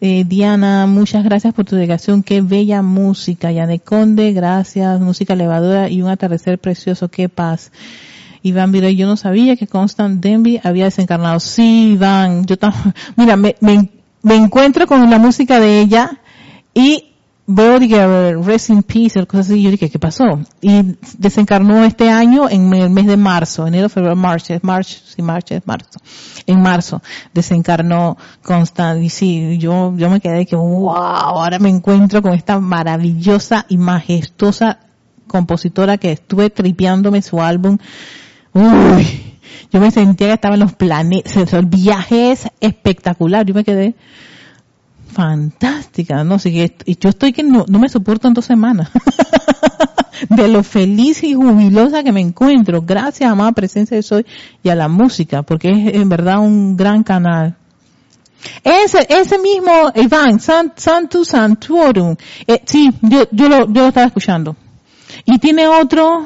Eh, Diana, muchas gracias por tu dedicación. Qué bella música. Yane Conde, gracias. Música elevadora y un atardecer precioso. Qué paz. Iván Virey, yo no sabía que Constant Denby había desencarnado. Sí, Iván, yo también, mira, me, me, encuentro con la música de ella y que Rest in Peace, cosas así, yo dije, ¿qué pasó? Y desencarnó este año en el mes de marzo, enero, febrero, marzo, es marzo, sí, marzo, es marzo. En marzo desencarnó Constant y sí, yo, yo me quedé que, wow, ahora me encuentro con esta maravillosa y majestuosa compositora que estuve tripeándome su álbum Uy, yo me sentía que estaba en los planetas, el viaje es espectacular, yo me quedé fantástica, no sé, y yo estoy que no, me soporto en dos semanas. de lo feliz y jubilosa que me encuentro, gracias a más presencia de Soy y a la música, porque es en verdad un gran canal. Ese, ese mismo Iván, Santu Santuorum, eh, sí, yo, yo, lo, yo lo estaba escuchando. Y tiene otro,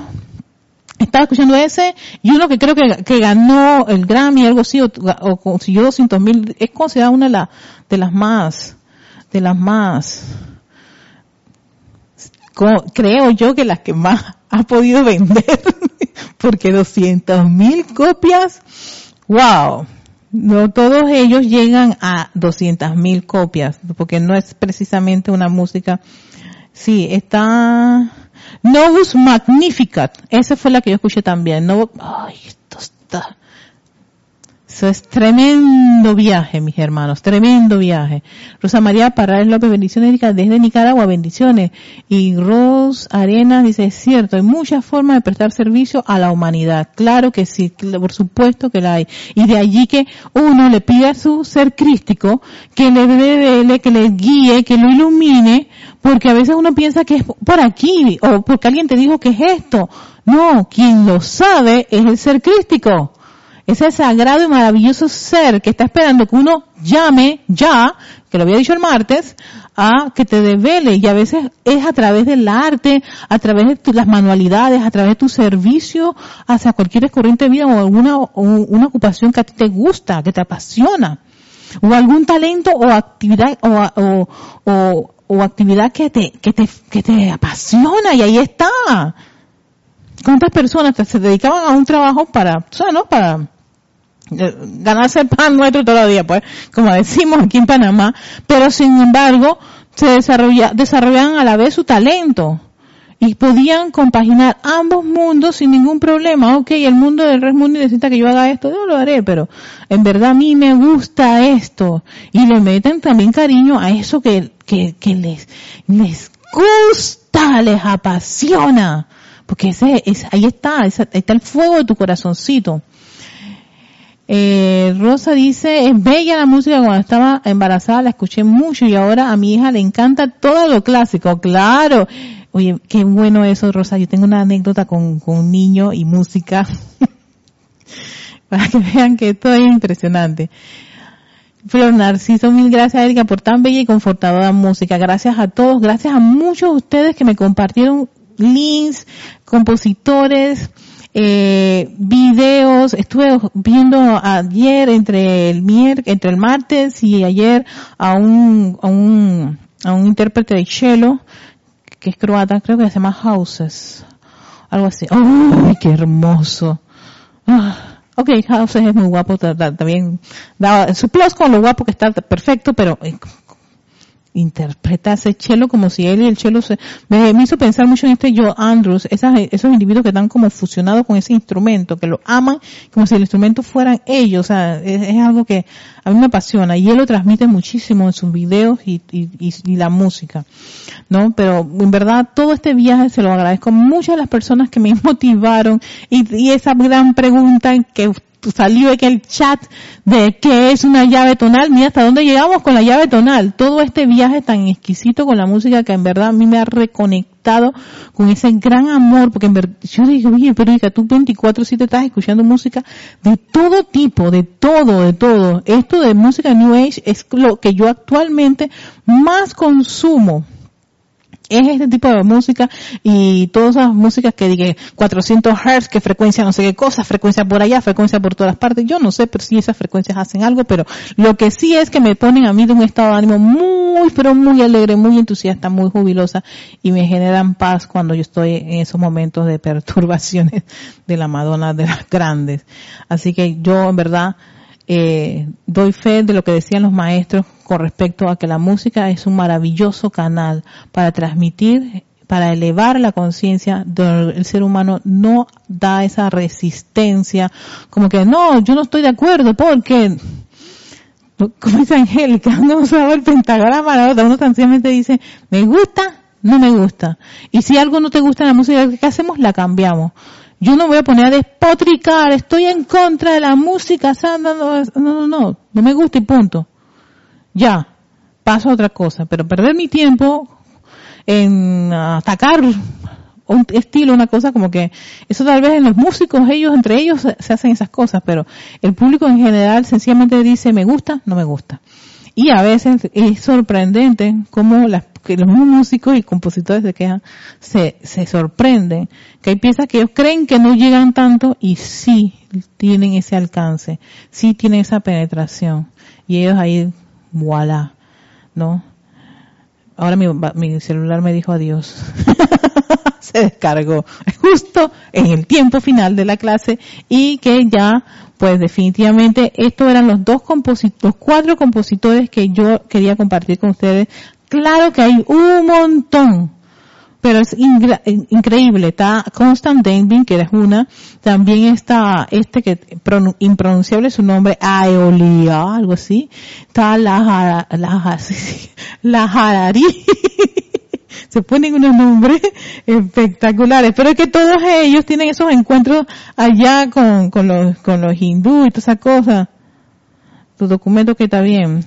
estaba escuchando ese y uno que creo que, que ganó el Grammy, algo así, o, consiguió 200 mil, es considerada una de, la, de las más, de las más, creo yo que las que más ha podido vender, porque 200 mil copias, wow, no todos ellos llegan a 200 mil copias, porque no es precisamente una música, sí, está, Novus Magnificat. Esa fue la que yo escuché también. No, ay, esto está, eso es tremendo viaje, mis hermanos, tremendo viaje. Rosa María Parral López, bendiciones desde Nicaragua, bendiciones. Y Ros Arena dice, es cierto, hay muchas formas de prestar servicio a la humanidad. Claro que sí, por supuesto que la hay. Y de allí que uno le pide a su ser crístico que le revele, que le guíe, que lo ilumine, porque a veces uno piensa que es por aquí, o porque alguien te dijo que es esto. No, quien lo sabe es el ser crístico ese sagrado y maravilloso ser que está esperando que uno llame ya, que lo había dicho el martes, a que te devele y a veces es a través del arte, a través de las manualidades, a través de tu servicio hacia cualquier corriente de vida o alguna una ocupación que a ti te gusta, que te apasiona o algún talento o actividad o, o, o, actividad que te, que te, que te apasiona y ahí está. ¿Cuántas personas se dedicaban a un trabajo para, o sea, ¿no? Para ganarse el pan nuestro todos los días, pues, como decimos aquí en Panamá, pero sin embargo, se desarrolla, desarrollaban a la vez su talento y podían compaginar ambos mundos sin ningún problema. Ok, el mundo del Red Mundo necesita que yo haga esto, yo lo haré, pero en verdad a mí me gusta esto. Y le meten también cariño a eso que, que, les, les gusta, les apasiona. Porque ese, es, ahí está, ahí está el fuego de tu corazoncito. Eh, Rosa dice, es bella la música cuando estaba embarazada, la escuché mucho y ahora a mi hija le encanta todo lo clásico, claro. Oye, qué bueno eso, Rosa. Yo tengo una anécdota con, con un niño y música. Para que vean que esto es impresionante. Flor Narciso, mil gracias Erika por tan bella y confortadora música. Gracias a todos, gracias a muchos de ustedes que me compartieron links, compositores, eh, videos, estuve viendo ayer entre el mier, entre el martes y ayer a un, a un, a un intérprete de cello que es croata, creo que se llama Houses, algo así. ¡Ay, qué hermoso! Ah, ok, Houses es muy guapo también. su plus con lo guapo que está perfecto, pero eh, interpreta ese chelo como si él y el chelo se, me, hizo pensar mucho en este Joe Andrews, esas, esos individuos que están como fusionados con ese instrumento, que lo aman como si el instrumento fueran ellos, o sea, es, algo que a mí me apasiona y él lo transmite muchísimo en sus videos y, y, y, la música, ¿no? Pero en verdad todo este viaje se lo agradezco a muchas de las personas que me motivaron y, y esa gran pregunta que salió aquí el chat de qué es una llave tonal. Mira hasta dónde llegamos con la llave tonal. Todo este viaje tan exquisito con la música que en verdad a mí me ha reconectado con ese gran amor, porque en verdad, yo digo, oye, pero tú 24-7 estás escuchando música de todo tipo, de todo, de todo. Esto de música New Age es lo que yo actualmente más consumo es este tipo de música y todas esas músicas que digan 400 Hz, que frecuencia no sé qué cosa, frecuencia por allá, frecuencia por todas partes. Yo no sé pero si esas frecuencias hacen algo, pero lo que sí es que me ponen a mí de un estado de ánimo muy, pero muy alegre, muy entusiasta, muy jubilosa y me generan paz cuando yo estoy en esos momentos de perturbaciones de la Madonna de las grandes. Así que yo en verdad eh, doy fe de lo que decían los maestros con respecto a que la música es un maravilloso canal para transmitir, para elevar la conciencia del ser humano, no da esa resistencia, como que no, yo no estoy de acuerdo porque, como dice Angélica, no sabe el pentagrama, la otra, uno sencillamente dice, me gusta, no me gusta. Y si algo no te gusta en la música, ¿qué hacemos? La cambiamos. Yo no voy a poner a despotricar, estoy en contra de la música, no, no, no, no, no me gusta y punto. Ya, paso a otra cosa, pero perder mi tiempo en atacar un estilo, una cosa como que, eso tal vez en los músicos, ellos, entre ellos se hacen esas cosas, pero el público en general sencillamente dice me gusta, no me gusta. Y a veces es sorprendente cómo las, que los músicos y compositores se quejan, se, se sorprenden, que hay piezas que ellos creen que no llegan tanto y sí tienen ese alcance, sí tienen esa penetración. Y ellos ahí, voilà, ¿no? Ahora mi, mi celular me dijo adiós. se descargó justo en el tiempo final de la clase y que ya pues definitivamente estos eran los dos compositores, los cuatro compositores que yo quería compartir con ustedes. Claro que hay un montón, pero es increíble. Está Constant Denbing, que es una. También está este que impronunciable su nombre, Aeolia, algo así. Está la, la, la Harari. se ponen unos nombres espectaculares, pero es que todos ellos tienen esos encuentros allá con, con los, con los hindúes y todas esas cosas. Tu documento que está bien.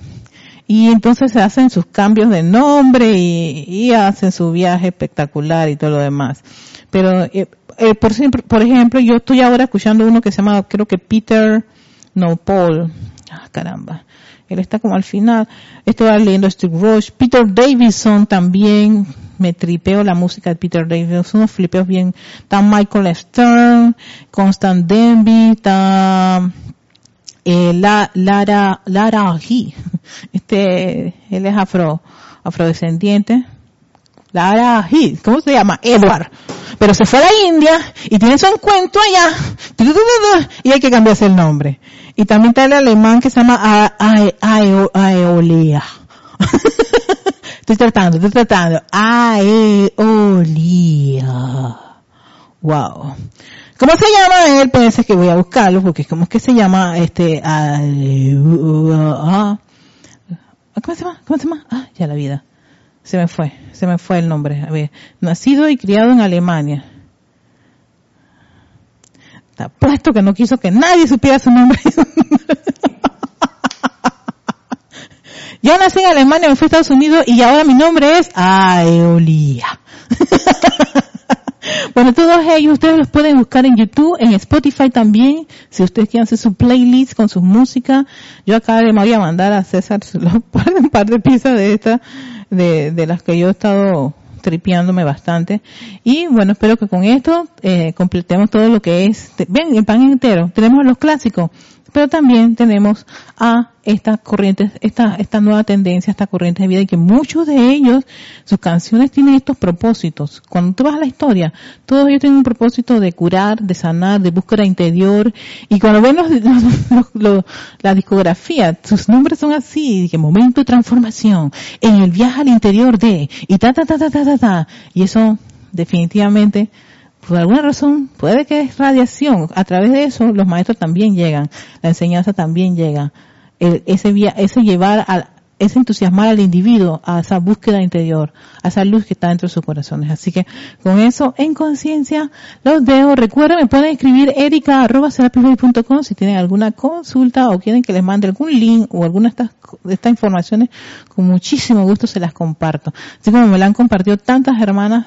Y entonces se hacen sus cambios de nombre y, hacen su viaje espectacular y todo lo demás. Pero, eh, eh, por, por ejemplo, yo estoy ahora escuchando uno que se llama, creo que Peter, No, Paul. Ah, caramba. Él está como al final. Estaba leyendo Steve Roach. Peter Davidson también. Me tripeo la música de Peter Davidson. Unos flipeos bien. Está Michael Stern. Constant Denby. Está eh, la, Lara, Lara G. Este, él es afro, afrodescendiente. Lara G. ¿Cómo se llama? Edward. Pero se fue a la India y tiene su encuentro allá. Y hay que cambiarse el nombre. Y también está el alemán que se llama Aeolea. estoy tratando, estoy tratando. Aeolea. Wow. ¿Cómo se llama él? Pensé que voy a buscarlo porque ¿cómo es que se llama este? ¿Cómo se llama? ¿Cómo se llama? Ah, ya la vida. Se me fue, se me fue el nombre. A ver, nacido y criado en Alemania. Está puesto que no quiso que nadie supiera su nombre. Yo nací en Alemania, me fui a Estados Unidos y ahora mi nombre es Aeolia. bueno, todos ellos ustedes los pueden buscar en YouTube, en Spotify también, si ustedes quieren hacer su playlist con sus músicas. Yo acá le voy a mandar a César un par de piezas de estas, de, de las que yo he estado tripeándome bastante. Y bueno, espero que con esto eh, completemos todo lo que es, ven, el pan entero. Tenemos los clásicos, pero también tenemos a estas corrientes, esta, esta nueva tendencia, esta corriente de vida y que muchos de ellos, sus canciones tienen estos propósitos. Cuando tú vas a la historia, todos ellos tienen un propósito de curar, de sanar, de búsqueda interior y cuando ven los, la discografía, sus nombres son así, que momento de transformación, en el viaje al interior de, y ta ta ta ta ta ta, ta. y eso definitivamente por alguna razón, puede que es radiación. A través de eso, los maestros también llegan, la enseñanza también llega. ese, ese llevar a, ese entusiasmar al individuo a esa búsqueda interior, a esa luz que está dentro de sus corazones. Así que con eso en conciencia los dejo. Recuerden, me pueden escribir erica.com si tienen alguna consulta o quieren que les mande algún link o alguna de estas, de estas informaciones. Con muchísimo gusto se las comparto. Así como me la han compartido tantas hermanas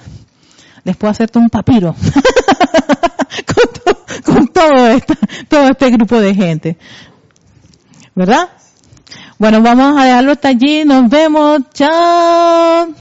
les puedo hacerte un papiro con, todo, todo este grupo de gente. ¿Verdad? Bueno, vamos a dejarlo hasta allí. Nos vemos. Chao.